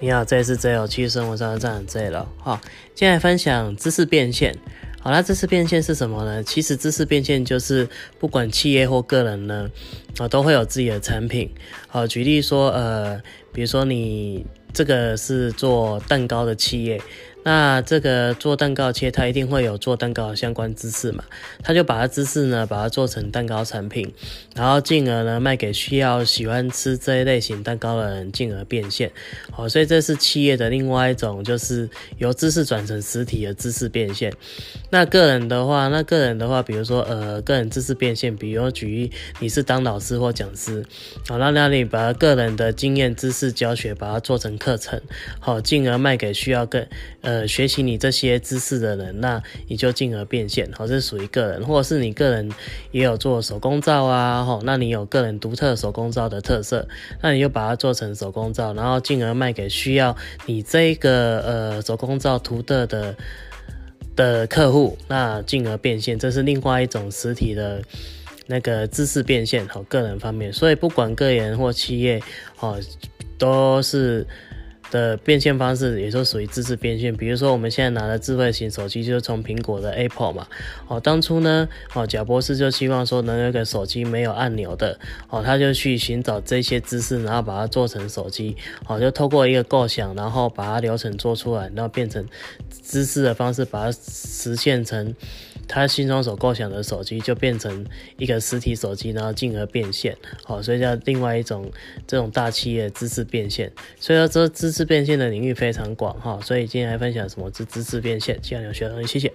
你好，这里是 J 有趣生活上的站长 Z 了哈。今天来分享知识变现。好，那知识变现是什么呢？其实知识变现就是不管企业或个人呢，啊，都会有自己的产品。好，举例说，呃，比如说你这个是做蛋糕的企业。那这个做蛋糕切，它一定会有做蛋糕的相关知识嘛？他就把它知识呢，把它做成蛋糕产品，然后进而呢卖给需要喜欢吃这一类型蛋糕的人，进而变现。好，所以这是企业的另外一种，就是由知识转成实体的知识变现。那个人的话，那个人的话，比如说呃，个人知识变现，比如举例你是当老师或讲师，好，那那你把个人的经验知识教学，把它做成课程，好，进而卖给需要更呃。呃，学习你这些知识的人，那你就进而变现，好，这是属于个人，或者是你个人也有做手工皂啊，吼，那你有个人独特手工皂的特色，那你就把它做成手工皂，然后进而卖给需要你这个呃手工皂涂的的的客户，那进而变现，这是另外一种实体的那个知识变现，好，个人方面，所以不管个人或企业，哦，都是。的变现方式也是属于知识变现，比如说我们现在拿的智慧型手机就是从苹果的 Apple 嘛，哦，当初呢，哦，贾博士就希望说能有一个手机没有按钮的，哦，他就去寻找这些知识，然后把它做成手机，哦，就透过一个构想，然后把它流程做出来，然后变成知识的方式，把它实现成他心中所构想的手机，就变成一个实体手机，然后进而变现，好，所以叫另外一种这种大企业知识变现，所以说这知识。变现的领域非常广哈，所以今天来分享什么是知识变现，希望有学到，谢谢。